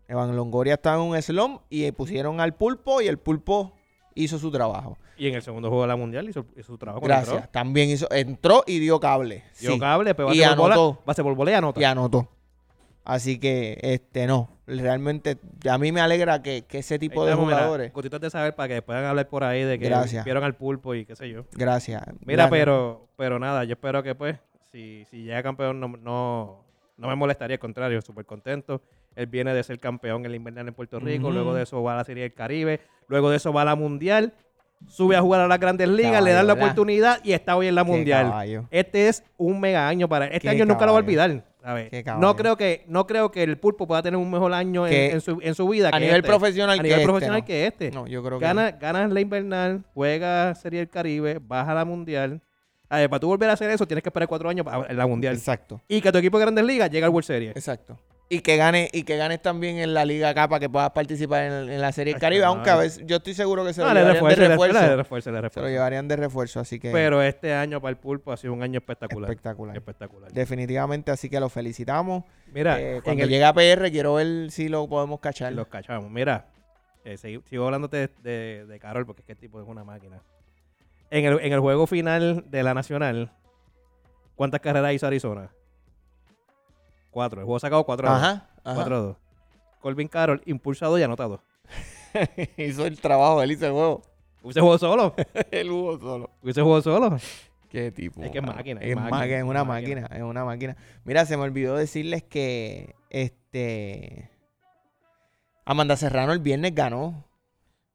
Evan Longoria estaba en un slump y pusieron al pulpo y el pulpo hizo su trabajo. Y en el segundo juego de la mundial hizo, hizo su trabajo. Gracias. Entró. También hizo, entró y dio cable. Dio Sí, cable, pero Y base por bola, anotó. base por bola y anota. y anotó. Así que, este, no. Realmente, a mí me alegra que, que ese Ahí tipo de jugadores. cositas de saber para que puedan hablar por ahí de que Gracias. vieron al pulpo y qué sé yo. Gracias. Mira, Gracias. pero pero nada, yo espero que pues, si, si llega campeón, no, no, no me molestaría, al contrario, súper contento. Él viene de ser campeón en el invernal en Puerto Rico, luego de eso va a la Serie del Caribe, luego de eso va a la Mundial sube a jugar a las grandes ligas, le dan la oportunidad y está hoy en la mundial. Este es un mega año para este Qué año nunca lo va a olvidar. Qué caballo. No creo que no creo que el pulpo pueda tener un mejor año en, su, en su vida A que nivel este. profesional a que nivel este, profesional no. que este. No, yo creo que Gana, ganas la invernal, juega Serie del Caribe, baja a la mundial. A ver, para tú volver a hacer eso, tienes que esperar cuatro años para la mundial. Exacto. Y que tu equipo de grandes ligas llegue al World Series. Exacto. Y que gane, y que ganes también en la Liga acá para que puedas participar en, en la Serie del Caribe, aunque a veces yo estoy seguro que se No, lo le llevarían refuerzo, de le refuerzo. le Se lo llevarían de refuerzo, así que Pero este año para el pulpo ha sido un año espectacular. espectacular. Espectacular. Definitivamente, así que lo felicitamos. Mira, Eh, cuando el, llegue a PR quiero ver si lo podemos cachar. los cachamos. Mira, eh, sigo hablándote de, de, de Carol porque es que el tipo es una máquina. En el, en el juego final de la Nacional, ¿cuántas carreras hizo Arizona? Cuatro. El juego sacado 4 a 2. Ajá, ajá. 4 a 2. Colvin Carroll, impulsado y anotado. hizo el trabajo, él hizo el juego. Hubiese jugado solo. él jugó solo. Hubiese jugado solo. Qué tipo. Es que es máquina, Es, es máquina, máquina, es una máquina, máquina. es una máquina. Mira, se me olvidó decirles que este Amanda Serrano el viernes ganó.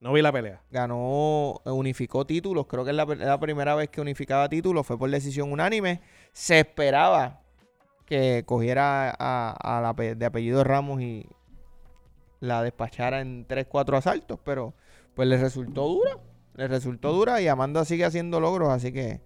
No vi la pelea. Ganó, unificó títulos. Creo que es la, la primera vez que unificaba títulos. Fue por decisión unánime. Se esperaba que cogiera a, a la de apellido Ramos y la despachara en 3, 4 asaltos. Pero pues le resultó dura. Le resultó dura y Amanda sigue haciendo logros. Así que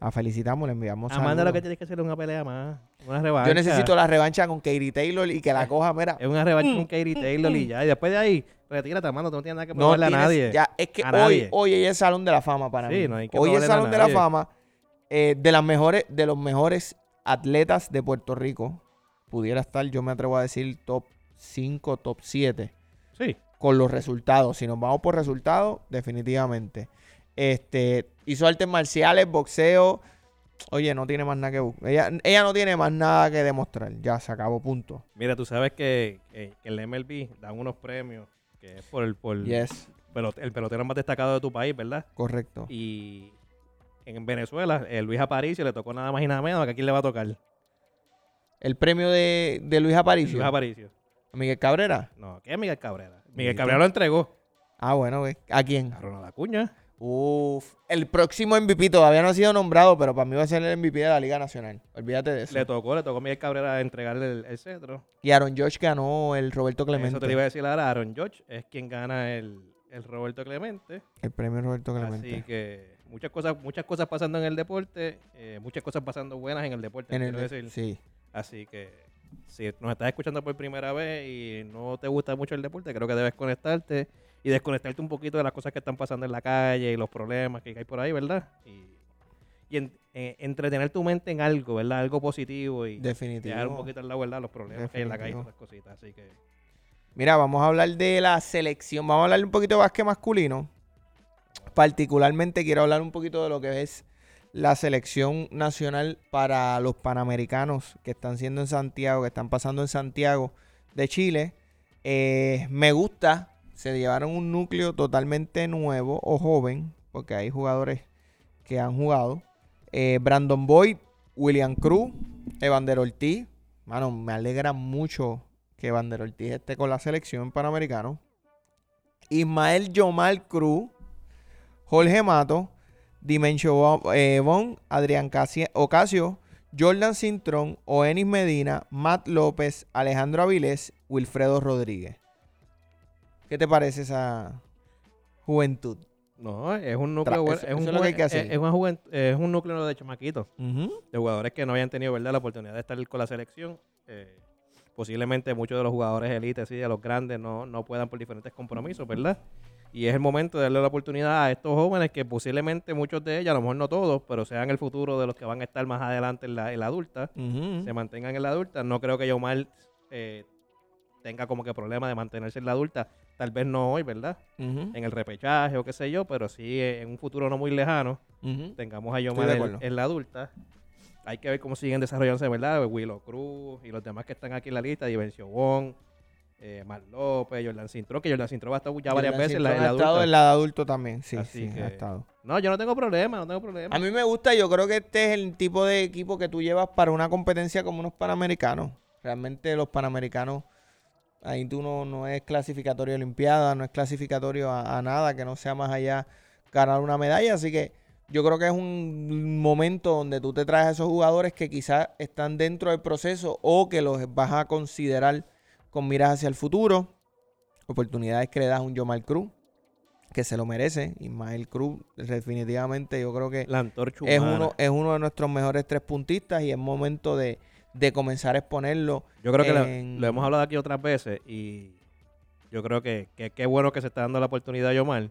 la felicitamos, le enviamos Amanda lo que tienes que hacer es una pelea más. Una revancha. Yo necesito la revancha con Katie Taylor y que la coja, mira. Es una revancha Mm, con Katie Taylor y ya. Y después de ahí, retírate, Amanda. Tú no tienes nada que No probarle a tienes- nadie. ya, es que A hoy, hoy ella es Salón de la Fama para Sí, mí. no hay que hoy es a Salón de la. Fama eh, de las mejores, de los mejores atletas de Puerto Rico. Pudiera estar, yo me atrevo a decir, top 5, top 7. Sí. Con los resultados. Si nos vamos por resultados, definitivamente. Este, hizo artes marciales, boxeo. Oye, no tiene más nada que buscar. Ella, ella no tiene más nada que demostrar. Ya se acabó, punto. Mira, tú sabes que, que- que el MLB dan unos premios que es por el, por Yes, pelot- el pelotero más destacado de tu país, ¿verdad? correcto. Y en Venezuela, el Luis Aparicio le tocó nada más y nada menos que a quién le va a tocar. El premio de, de Luis Aparicio. Luis Aparicio. Miguel Cabrera. No, ¿qué es Miguel Cabrera? Miguel. Cabrera lo entregó Ah, bueno, güey. ¿a quién? a Ronald Acuña. Uf, el próximo MVP todavía no ha sido nombrado, pero para mí va a ser el MVP de la Liga Nacional. Olvídate de eso. Le tocó, le tocó a Miguel Cabrera entregarle el, el cetro. Y Aaron Josh ganó el Roberto Clemente. Eso te iba a decir ahora. Aaron George es quien gana el, el Roberto Clemente. El premio Roberto Clemente. Así que muchas cosas, muchas cosas pasando en el deporte, eh, muchas cosas pasando buenas en el deporte, En el decir. Sí. Así que si nos estás escuchando por primera vez y no te gusta mucho el deporte, creo que debes conectarte y desconectarte un poquito de las cosas que están pasando en la calle y los problemas que hay por ahí, ¿verdad? Y, y en- eh, entretener tu mente en algo, ¿verdad? Algo positivo y Definitivo. dejar un poquito al lado, ¿verdad? Los problemas que hay en la calle y esas cositas. Así que Mira, vamos a hablar de la selección. Vamos a hablar un poquito de básquet masculino. Particularmente quiero hablar un poquito de lo que es la selección nacional para los panamericanos que están siendo en Santiago, que están pasando en Santiago de Chile. Eh, me gusta, se llevaron un núcleo totalmente nuevo o joven, porque hay jugadores que han jugado. Eh, Brandon Boyd, William Cruz, Evander Ortiz. Mano, me alegra mucho que Evander Ortiz esté con la selección panamericano. Ismael Yomar Cruz, Jorge Mato, Dimencio eh, Bon, Adrián Casi- Ocasio, Jordan Cintrón, Oenis Medina, Matt López, Alejandro Avilés, Wilfredo Rodríguez. ¿Qué te parece esa juventud? no, es un núcleo bueno, es, un que que hacer. es- es una juvent- es un núcleo de chamaquitos. De jugadores que no habían tenido verdad la oportunidad de estar con la selección. Eh, posiblemente muchos de los jugadores élites, sí, de los grandes, no, no puedan por diferentes compromisos, ¿verdad? Y es el momento de darle la oportunidad a estos jóvenes que posiblemente muchos de ellos, a lo mejor no todos, pero sean el futuro de los que van a estar más adelante en la, en la adulta, se mantengan en la adulta. No creo que Yomar eh, tenga como que problema de mantenerse en la adulta. Tal vez no hoy, ¿verdad? En el repechaje o qué sé yo, pero sí eh, en un futuro no muy lejano tengamos a Yomar en, la adulta. Hay que ver cómo siguen desarrollándose, ¿verdad? Willow Cruz y los demás que están aquí en la lista, Divencio Wong, eh, Mar López, Jordan Cintrón, que Jordan Cintrón ha estado ya varias Jordan veces en la, en la ha estado en la de adulto también, sí, Así sí, que- ha estado. No, yo no tengo problema, no tengo problema. A mí me gusta, yo creo que este es el tipo de equipo que tú llevas para una competencia como unos panamericanos. Realmente los panamericanos, ahí tú no, no es clasificatorio de Olimpiada, no es clasificatorio a, a nada que no sea más allá ganar una medalla. Así que yo creo que es un momento donde tú te traes a esos jugadores que quizás están dentro del proceso o que los vas a considerar con miras hacia el futuro. Oportunidades que le das a un Jomal Cruz, que se lo merece. Ismael Cruz, definitivamente, yo creo que La es uno, es uno de nuestros mejores tres puntistas y es momento de, de comenzar a exponerlo. Yo creo que lo- en- lo, hemos hablado aquí otras veces y yo creo que que qué bueno que se está dando la oportunidad a Yomar,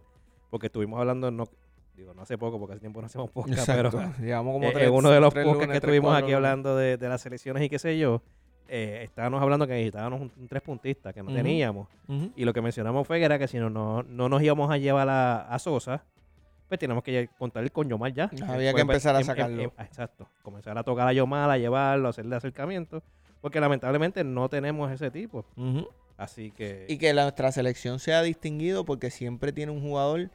porque estuvimos hablando, no digo, no hace poco, porque hace tiempo no hacemos podcast, pero. Llevamos como tres, uno de los podcasts que estuvimos aquí hablando de, de las selecciones y qué sé yo, eh, estábamos hablando que necesitábamos un, un tres puntista que no teníamos. Y lo que mencionamos fue que era que si no, no, no nos íbamos a llevar a, a Sosa, pues teníamos que contar con Yomar ya. Había Pues, que empezar a em- em- sacarlo. em- exacto. Comenzar a tocar a Yomar, a llevarlo, a hacerle acercamiento. Porque lamentablemente no tenemos ese tipo. Así que. Y que la- nuestra selección sea distinguido porque siempre tiene un jugador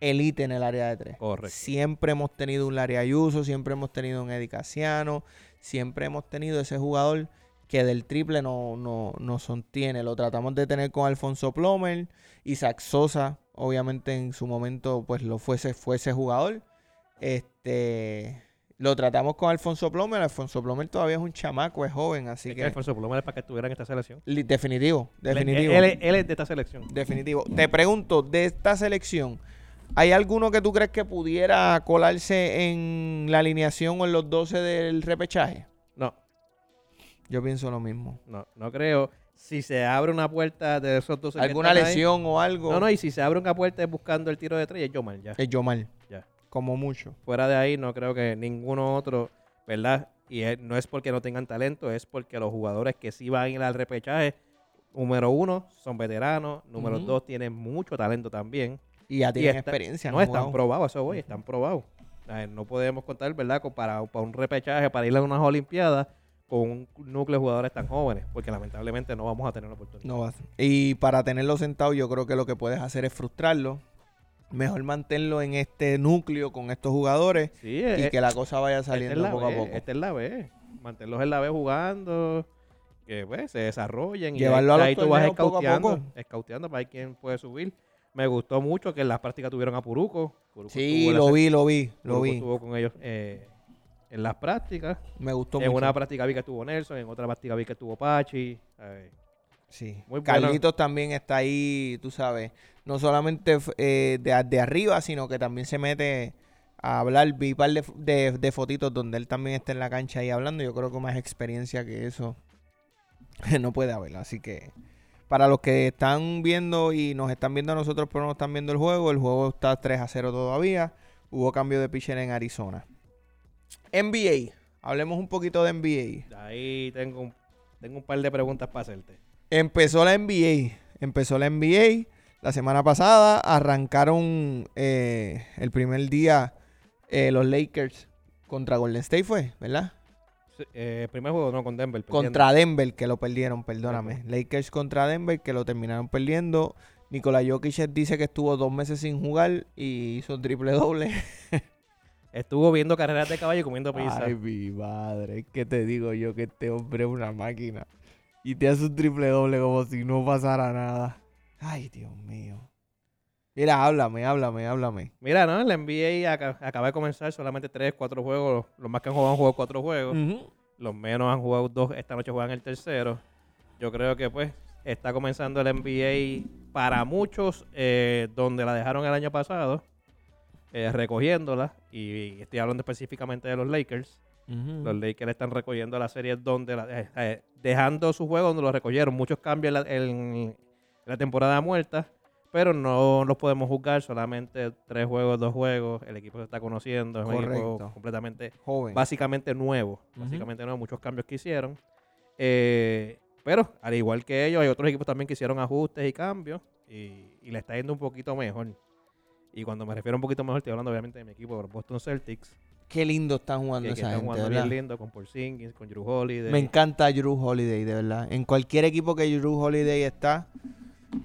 elite en el área de tres. Correcto. Siempre hemos tenido un Larry Ayuso, siempre hemos tenido un Eddie Casiano, siempre hemos tenido ese jugador que del triple no, no, no sostiene. Lo tratamos de tener con Alfonso Plomer, Isaac Sosa, obviamente en su momento pues lo fuese, fue ese jugador. Este lo tratamos con Alfonso Plomer, Alfonso Plomer todavía es un chamaco, es joven, así es que que Alfonso Plomer es para que estuviera en esta selección. definitivo, definitivo. Él, él- él es de esta selección. Definitivo. Te pregunto, de esta selección, ¿hay alguno que tú crees que pudiera colarse en la alineación o en los 12 del repechaje? Yo pienso lo mismo. no, no creo. Si se abre una puerta de esos dos. ¿Alguna ahí- lesión o algo? No, no, y si se abre una puerta buscando el tiro de tres, es Yomar ya. Es Yomar, Ya. como mucho. Fuera de ahí, no creo que ninguno otro, ¿verdad? Y es- no es porque no tengan talento, es porque los jugadores que sí van a ir al repechaje, número uno, son veteranos, número dos, tienen mucho talento también. Y ya Y tienen está- experiencia. No, han están jugado. probados, eso voy, están probados. No podemos contar, ¿verdad? Con- Para, para un repechaje, para ir a unas Olimpiadas con un núcleo de jugadores tan jóvenes, porque lamentablemente no vamos a tener la oportunidad. No vas. Y para tenerlo sentado, yo creo que lo que puedes hacer es frustrarlo. Mejor mantenerlo en este núcleo con estos jugadores Sí, y eh, que la cosa vaya es saliendo poco B, a poco. Esta es la B. Mantenerlos en la B jugando, que pues, se desarrollen. Llevarlo a y los ahí tú vas poco a escauteando, poco. escauteando para ver quién puede subir. Me gustó mucho que en las prácticas tuvieron a Puruco. Puruco Sí, lo vi, lo vi, lo Puruco vi. estuvo con ellos eh, en las prácticas. Me gustó En mucho. una práctica vi que estuvo Nelson, en otra práctica vi que estuvo Pachi. Sí. Muy. Carlitos también está ahí, tú sabes, no solamente eh, de, de arriba, sino que también se mete a hablar. Vi un par de- de fotitos donde él también está en la cancha ahí hablando. Yo creo que más experiencia que eso no puede haber. Así que para los que están viendo y nos están viendo a nosotros, pero no están viendo el juego, el juego está 3 a 0 todavía. Hubo cambio de pitcher en Arizona. NBA. Hablemos un poquito de NBA. ahí tengo un, tengo un par de preguntas para hacerte. Empezó la NBA. Empezó la NBA. La semana pasada arrancaron eh, el primer día eh, los Lakers contra Golden State, fue, ¿verdad? Sí, eh, primer juego no con Denver. perdiendo. Contra Denver, que lo perdieron, perdóname. Lakers contra Denver, que lo terminaron perdiendo. Nikola Jokic dice que estuvo dos meses sin jugar y hizo triple doble. Estuvo viendo carreras de caballo y comiendo pizza. Ay, mi madre, ¿qué te digo yo que este hombre es una máquina? Y te hace un triple doble como si no pasara nada. Ay, Dios mío. Mira, háblame, háblame, háblame. Mira, ¿no? La NBA aca- acaba de comenzar solamente 3, 4 juegos. Los más que han jugado han jugado 4 juegos. Los menos han jugado 2. Esta noche juegan el tercero. Yo creo que pues está comenzando el NBA para muchos eh, donde la dejaron el año pasado. Eh, recogiéndola. Y estoy hablando específicamente de los Lakers. Los Lakers están recogiendo la serie donde la- eh, eh, dejando su juego donde lo recogieron. Muchos cambios en la, en la temporada muerta, pero no los podemos juzgar. Solamente tres juegos, dos juegos. El equipo se está conociendo. Es un equipo completamente, Joven. básicamente nuevo. Básicamente nuevo. Muchos cambios que hicieron. Eh, pero al igual que ellos, hay otros equipos también que hicieron ajustes y cambios. Y, y le está yendo un poquito mejor. Y cuando me refiero un poquito mejor, estoy hablando obviamente de mi equipo, los Boston Celtics. Qué lindo están jugando que esa están gente, jugando ¿verdad? bien lindo con Porzingis, con Drew Holiday. Me encanta Drew Holiday, de verdad. En cualquier equipo que Drew Holiday está,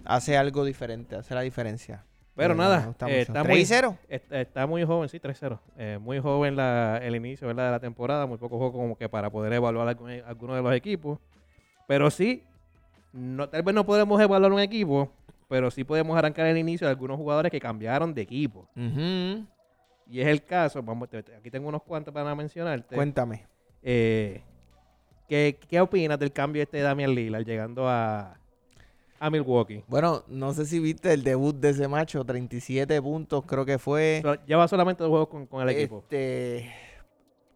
hace algo diferente, hace la diferencia. Pero nada, eh, está 3 muy- y 0. Está, está muy joven, sí, 3-0. Eh, muy joven la, el inicio ¿verdad? de la temporada, muy poco juego como que para poder evaluar algún- alguno de los equipos. Pero sí, no, tal vez no podemos evaluar un equipo pero sí podemos arrancar el inicio de algunos jugadores que cambiaron de equipo. Y es el caso, vamos, aquí tengo unos cuantos para mencionarte. Cuéntame. Eh, ¿qué, ¿Qué opinas del cambio este de Damian Lillard llegando a, a Milwaukee? Bueno, no sé si viste el debut de ese macho, 37 puntos creo que fue. Lleva solamente dos juegos con, con el equipo. Este,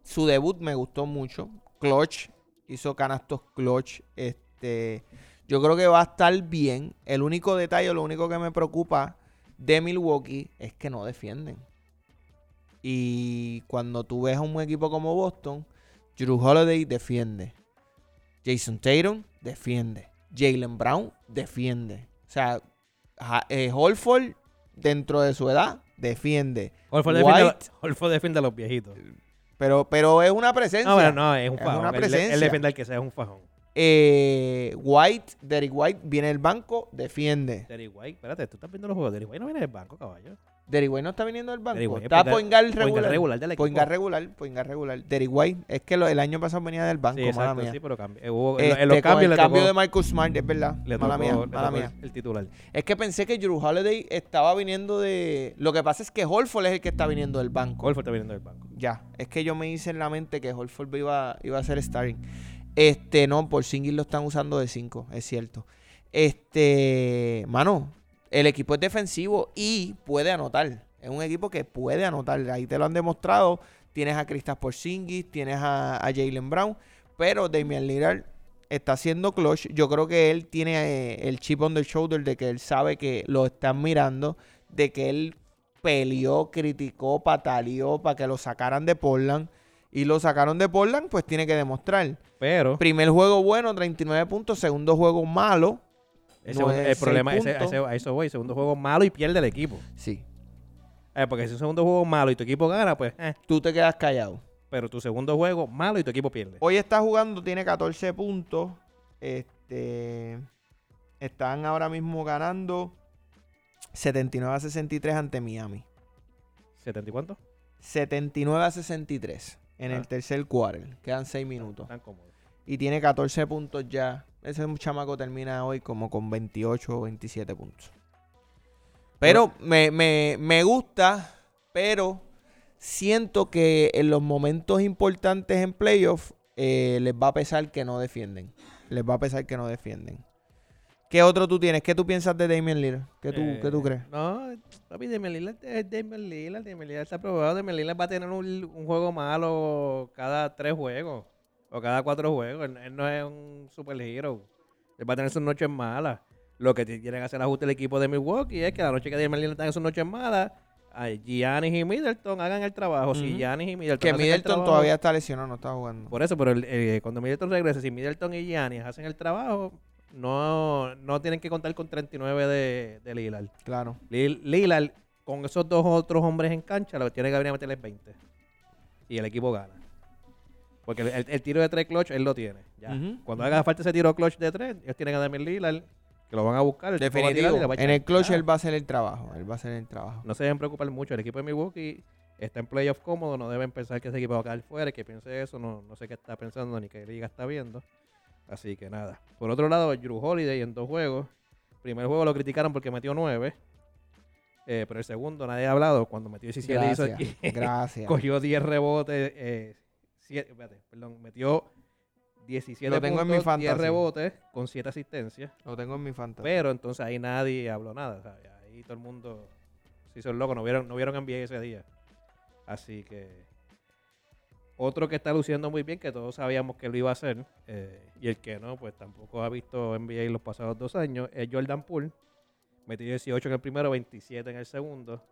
su debut me gustó mucho. Clutch, hizo canastos clutch. Este, yo creo que va a estar bien. El único detalle, lo único que me preocupa de Milwaukee es que no defienden. Y cuando tú ves a un equipo como Boston, Drew Holiday defiende. Jason Tatum defiende. Jalen Brown defiende. O sea, eh, Holford, dentro de su edad, defiende. Horford defiende, defiende a los viejitos. Pero, pero es una presencia. No, pero no, es un Es fajón. una Él- defiende al que sea, es un fajón. Eh, White, Derek White, viene del banco, defiende. Derrick White, espérate, tú estás viendo los juegos. Derrick White no viene del banco, caballo. Derek White no está viniendo del banco. Es está Poingar point guard regular. regular del equipo. Poingar regular, Poingar regular. Derek White, es que lo- el año pasado venía del banco, Sí, mala exacto, mía. sí, pero cambia. Eh, hubo- Este, en los con cambios el cambio tocó, de Marcus Smart, es verdad. le mala tocó- mía, le mala mía. el, el titular. Es que pensé que Drew Holiday estaba viniendo de... Lo que pasa es que Holford es el que está viniendo del banco. Horford está viniendo del banco. Ya, es que yo me hice en la mente que Holford iba, iba a ser starting. Este, no, por lo están usando de 5, es cierto. Este, mano, el equipo es defensivo y puede anotar. Es un equipo que puede anotar. Ahí te lo han demostrado. Tienes a Kristaps Porzingis, tienes a, a Jalen Brown, pero Damian Lillard está haciendo clutch. Yo creo que él tiene eh, el chip on the shoulder de que él sabe que lo están mirando, de que él peleó, criticó, pataleó para que lo sacaran de Portland. Y lo sacaron de Portland, pues tiene que demostrar. Pero Primer juego bueno, 39 puntos. Segundo juego malo. ese no es es el problema, ese- a eso voy. Segundo juego malo y pierde el equipo. Sí. Eh, porque si es un segundo juego malo y tu equipo gana, pues, eh. Tú te quedas callado. Pero tu segundo juego malo y tu equipo pierde. Hoy está jugando, tiene 14 puntos. Este. Están ahora mismo ganando 79 a 63 ante Miami. ¿70 y cuánto? 79 a 63 en Ah. el tercer quarter. Quedan 6 minutos. Tan cómodo. Y tiene 14 puntos ya. Ese chamaco termina hoy como con 28 o 27 puntos. Pero me, me- me gusta, pero siento que en los momentos importantes en playoff eh, les va a pesar que no defienden. Les va a pesar que no defienden. ¿Qué otro tú tienes? ¿Qué tú piensas de Damian Lillard? ¿Qué tú, ¿qué tú Eh, crees? No, papi, Damian Lillard es Damian Lillard. Damian Lillard está probado. Damian Lillard va a tener un, un juego malo cada tres juegos. O cada cuatro juegos. Él, él no es un superhero. Él va a tener sus noches malas. Lo que tienen que hacer ajuste el equipo de Milwaukee es que la noche que Damian Lillard tenga sus noches malas, Giannis y Middleton hagan el trabajo. Si. Giannis y Middleton Que el Middleton trabajo- todavía está lesionado, no está jugando. Por eso, pero el- eh, cuando Middleton regrese, si Middleton y Giannis hacen el trabajo, no, no tienen que contar con 39 de, de Lillard. Claro. Lil- Lillard, con esos dos otros hombres en cancha, lo que tiene que venir a meterles 20. Y el equipo gana. Porque el, el- el tiro de tres clutch, él lo tiene. Ya. Cuando haga falta ese tiro clutch de tres, ellos tienen a Damian Lillard, que lo van a buscar. el va a Definitivo. a En el clutch Ya. él va a hacer el trabajo. Él va a hacer el trabajo. No se deben preocupar mucho. El equipo de Milwaukee está en playoff cómodo. No deben pensar que ese equipo va a caer fuera. Que piense eso. No, no sé qué está pensando ni qué liga está viendo. Así que nada. Por otro lado, Drew Holiday en dos juegos. Primer juego lo criticaron porque metió nueve. Eh, pero el segundo nadie ha hablado. Cuando metió 17 hizo- Gracias. Gracias. cogió 10 rebotes. Eh, siete- espérate, perdón. Metió 17 Lo tengo en mi puntos, 10 fantasy. rebotes con 7 asistencias. Lo tengo en mi fantasy. Pero entonces ahí nadie habló nada. ¿sabes? Ahí todo el mundo se hizo el loco. No vieron, no vieron NBA ese día. Así que. Otro que está luciendo muy bien, que todos sabíamos que lo iba a hacer, eh, y el que no, pues tampoco ha visto NBA los pasados dos años, es Jordan Poole. Metió 18 en el primero, 27 en el segundo.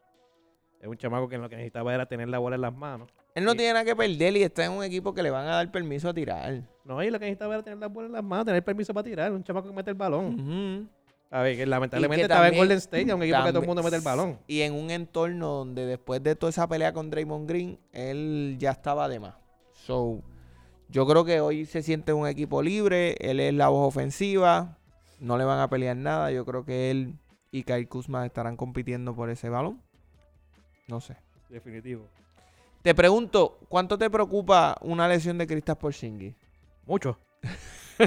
Es un chamaco que lo que necesitaba era tener la bola en las manos. Él no tiene nada que perder y está en un equipo que le van a dar permiso a tirar. No, y lo que necesitaba era tener la bola en las manos, tener permiso para tirar. Un chamaco que mete el balón. A ver, que lamentablemente que estaba en también- Golden State, un equipo que todo el mundo mete el balón. Y en un entorno donde después de toda esa pelea con Draymond Green, él ya estaba de más. So, yo creo que hoy se siente un equipo libre, él es la voz ofensiva, no le van a pelear nada. Yo creo que él y Kyle Kuzma estarán compitiendo por ese balón. No sé. Definitivo. Te pregunto, ¿cuánto te preocupa una lesión de Kristaps Porzingis? Mucho.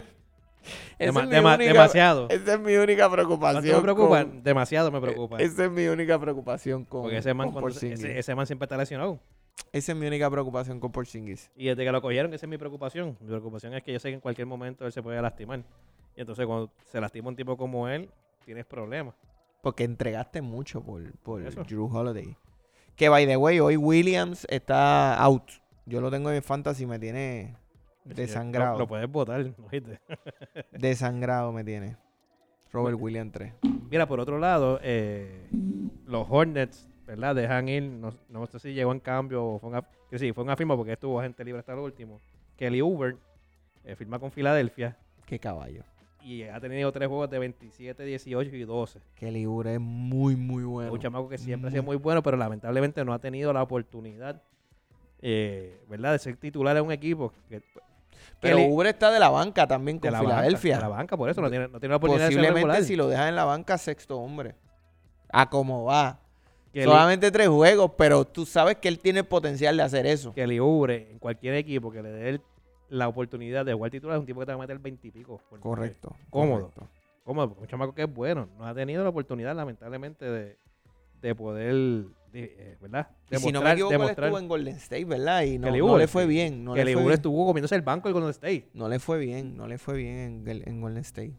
Dema- es mi dema- única- demasiado. Esa es mi única preocupación. ¿Cuánto me preocupa? con- Demasiado me preocupa. Esa es mi única preocupación con, Porque ese man, con cuando- Porzingis. ese, ese man siempre está lesionado. Esa es mi única preocupación con Porzingis. Y desde que lo cogieron, esa es mi preocupación. Mi preocupación es que yo sé que en cualquier momento él se puede lastimar. Y entonces cuando se lastima un tipo como él, tienes problemas. Porque entregaste mucho por, por Eso. Drew Holiday. Que, by the way, hoy Williams está out. Yo lo tengo en fantasy, me tiene desangrado. Lo, lo puedes votar, ¿oíste? Desangrado me tiene. Robert Williams 3. Mira, por otro lado, eh, los Hornets, ¿verdad? Dejan ir, no, no sé si llegó en cambio o fue una, que sí, fue una firma porque estuvo agente libre hasta lo último. Kelly Uber eh, firma con Filadelfia Qué caballo. y ha tenido tres juegos de 27, 18 y 12. Kelly Oubre es muy, muy bueno. un chamaco que siempre ha sido muy bueno, pero lamentablemente no ha tenido la oportunidad, eh, ¿verdad? De ser titular en un equipo. Que, Pero Kelly- Oubre está de la banca también de con la Filadelfia. Banca, de la banca, por eso no tiene, no tiene la oportunidad de ser Posiblemente si lo dejan en la banca, sexto hombre. A cómo va. Solamente tres juegos, pero tú sabes que él tiene el potencial de hacer eso. que Liubre en cualquier equipo que le dé la oportunidad de jugar titular es un tipo que te va a meter 20 y pico. Correcto. Cómodo. correcto. Cómodo, porque un chamaco que es bueno. No ha tenido la oportunidad, lamentablemente, de, de poder, de, eh, ¿verdad? Y si no me equivoco, él estuvo en Golden State, ¿verdad? Y no, le fue bien. No que le fue bien. estuvo comiéndose el banco del Golden State. No le fue bien, no le fue bien en Golden State.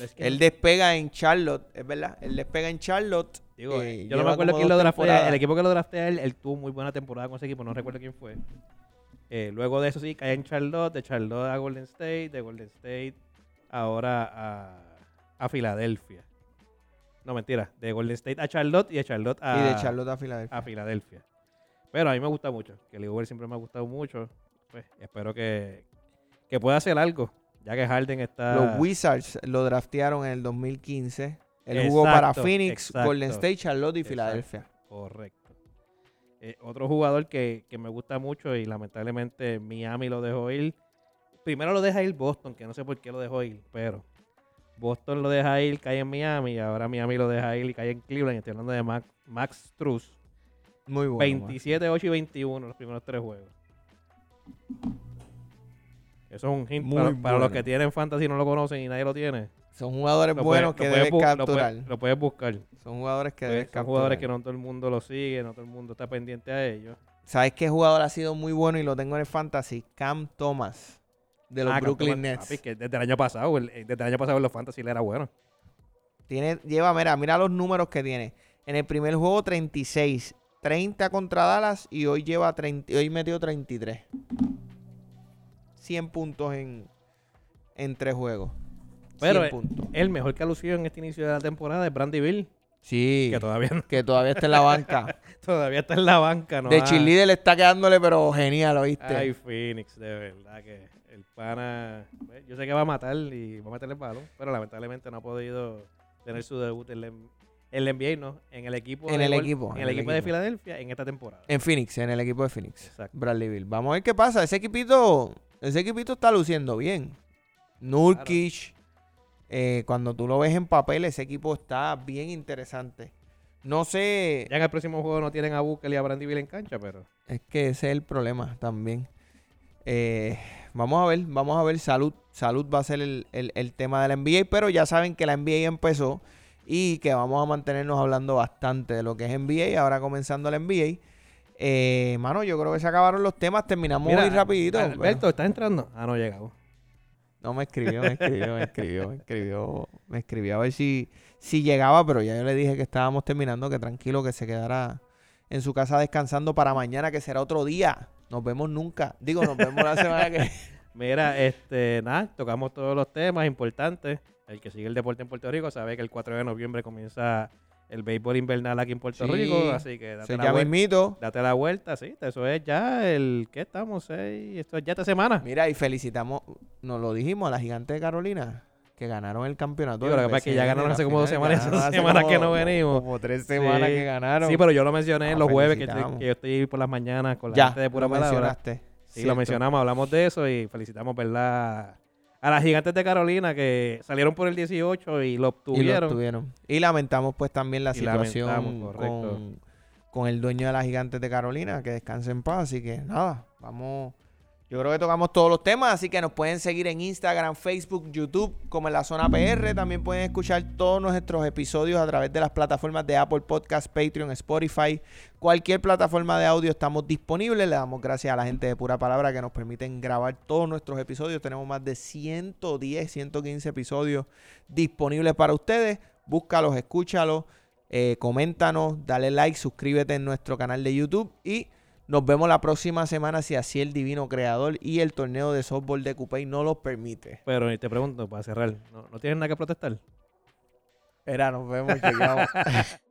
Es que Él no- despega en Charlotte, es verdad. Él despega en Charlotte. digo, eh, yo no me acuerdo quién lo draftea. El equipo que lo draftea, él, él tuvo muy buena temporada con ese equipo. No recuerdo quién fue. Eh, luego de eso sí, cae en Charlotte. De Charlotte a Golden State. De Golden State ahora a, a Filadelfia. No, mentira. De Golden State a Charlotte y de Charlotte a, y de Charlotte a Filadelfia. a Filadelfia. Pero a mí me gusta mucho. Que el Uber siempre me ha gustado mucho. Pues espero que, que pueda hacer algo. Ya que Harden está... Los Wizards lo draftearon en el 2015. Él jugó para Phoenix, exacto. Golden State, Charlotte y Exacto. Filadelfia. Correcto. Eh, otro jugador que, que me gusta mucho y lamentablemente Miami lo dejó ir. Primero lo deja ir Boston, que no sé por qué lo dejó ir, pero Boston lo deja ir, cae en Miami, y ahora Miami lo deja ir y cae en Cleveland. Estoy hablando de Max, Max Truss. Muy bueno. 27, 8 y 21 los primeros tres juegos. Eso es un hint Muy para, para los que tienen fantasy y no lo conocen y nadie lo tiene. Son jugadores Lo buenos que debes lo capturar. Lo puedes buscar. Son jugadores que Pues, debes son capturar. jugadores que no todo el mundo lo sigue, no todo el mundo está pendiente a ellos. ¿Sabes qué jugador ha sido muy bueno y lo tengo en el fantasy? Cam Thomas, de los Ah, Brooklyn Thomas, Nets. papi, que desde el año pasado, el- eh, desde el año pasado en los fantasy le era bueno. Tiene, lleva, mira, mira los números que tiene. En el primer juego 36, 30 contra Dallas y hoy lleva 30, hoy metió 33. 100 puntos en, en tres juegos. Pero 100 eh, puntos. el mejor que ha lucido en este inicio de la temporada es Brandy Bill, Sí, que todavía, no- que todavía está en la banca. todavía está en la banca. No de cheerleader le está quedándole, pero genial, ¿oíste? Ay, Phoenix, de verdad que el pana, pues, yo sé que va a matar y va a meterle el balón, pero lamentablemente no ha podido tener su debut en el, en el NBA, ¿no? En el equipo, En de el Gol- equipo, en el equipo de Filadelfia en esta temporada. En Phoenix, en el equipo de Phoenix. Exacto. Bradley Bill. Vamos a ver qué pasa. Ese equipito, ese equipito está luciendo bien. Nurkic, eh, cuando tú lo ves en papel, ese equipo está bien interesante. No sé, Ya en el próximo juego no tienen a Booker y a Brandy Bill en cancha, pero es que ese es el problema también. Eh, vamos a ver, vamos a ver. Salud, salud va a ser el, el- el tema de la NBA, pero ya saben que la NBA empezó y que vamos a mantenernos hablando bastante de lo que es NBA. Ahora comenzando la NBA. Eh, mano, yo creo que se acabaron los temas. Terminamos Mira, muy rapidito. Alberto, ¿estás entrando? Ah, no, llegado. No, me escribió, me escribió, me escribió, me escribió, me escribió a ver si, si llegaba, pero ya yo le dije que estábamos terminando, que tranquilo, que se quedara en su casa descansando para mañana, que será otro día. Nos vemos nunca. Digo, nos vemos la semana que Mira, este, nada, tocamos todos los temas importantes. El que sigue el deporte en Puerto Rico sabe que el 4 de noviembre comienza el béisbol invernal aquí en Puerto Sí. Rico, así que date se la, vuelta, date la vuelta, sí, eso es ya el, ¿qué estamos? Seis, esto es ya esta semana. Mira, y felicitamos, nos lo dijimos a la gigante de Carolina, que ganaron el campeonato. Lo que pasa es que ya ganaron hace como dos semanas, esas semanas que no venimos. Como tres semanas Sí. que ganaron. Sí, pero yo lo mencioné Ah, los jueves que, yo estoy por las mañanas con la ya, gente de pura lo palabra. mencionaste. Sí, lo mencionamos, hablamos de eso y felicitamos, ¿verdad? A las gigantes de Carolina que salieron por el 18 y lo Y lo obtuvieron. obtuvieron. Y lamentamos pues también la Y situación con, con el dueño de las gigantes de Carolina, que descanse en paz. Así que nada, vamos. Yo creo que tocamos todos los temas, así que nos pueden seguir en Instagram, Facebook, YouTube, como en la zona PR. También pueden escuchar todos nuestros episodios a través de las plataformas de Apple Podcast, Patreon, Spotify. Cualquier plataforma de audio estamos disponibles. Le damos gracias a la gente de Pura Palabra que nos permiten grabar todos nuestros episodios. Tenemos más de 110, 115 episodios disponibles para ustedes. Búscalos, escúchalos, eh, coméntanos, dale like, suscríbete en nuestro canal de YouTube y nos vemos la próxima semana si así el divino creador y el torneo de softball de Coupé no los permite. Pero te pregunto, para cerrar, ¿no, no tienes nada que protestar? Era, nos vemos, llegamos.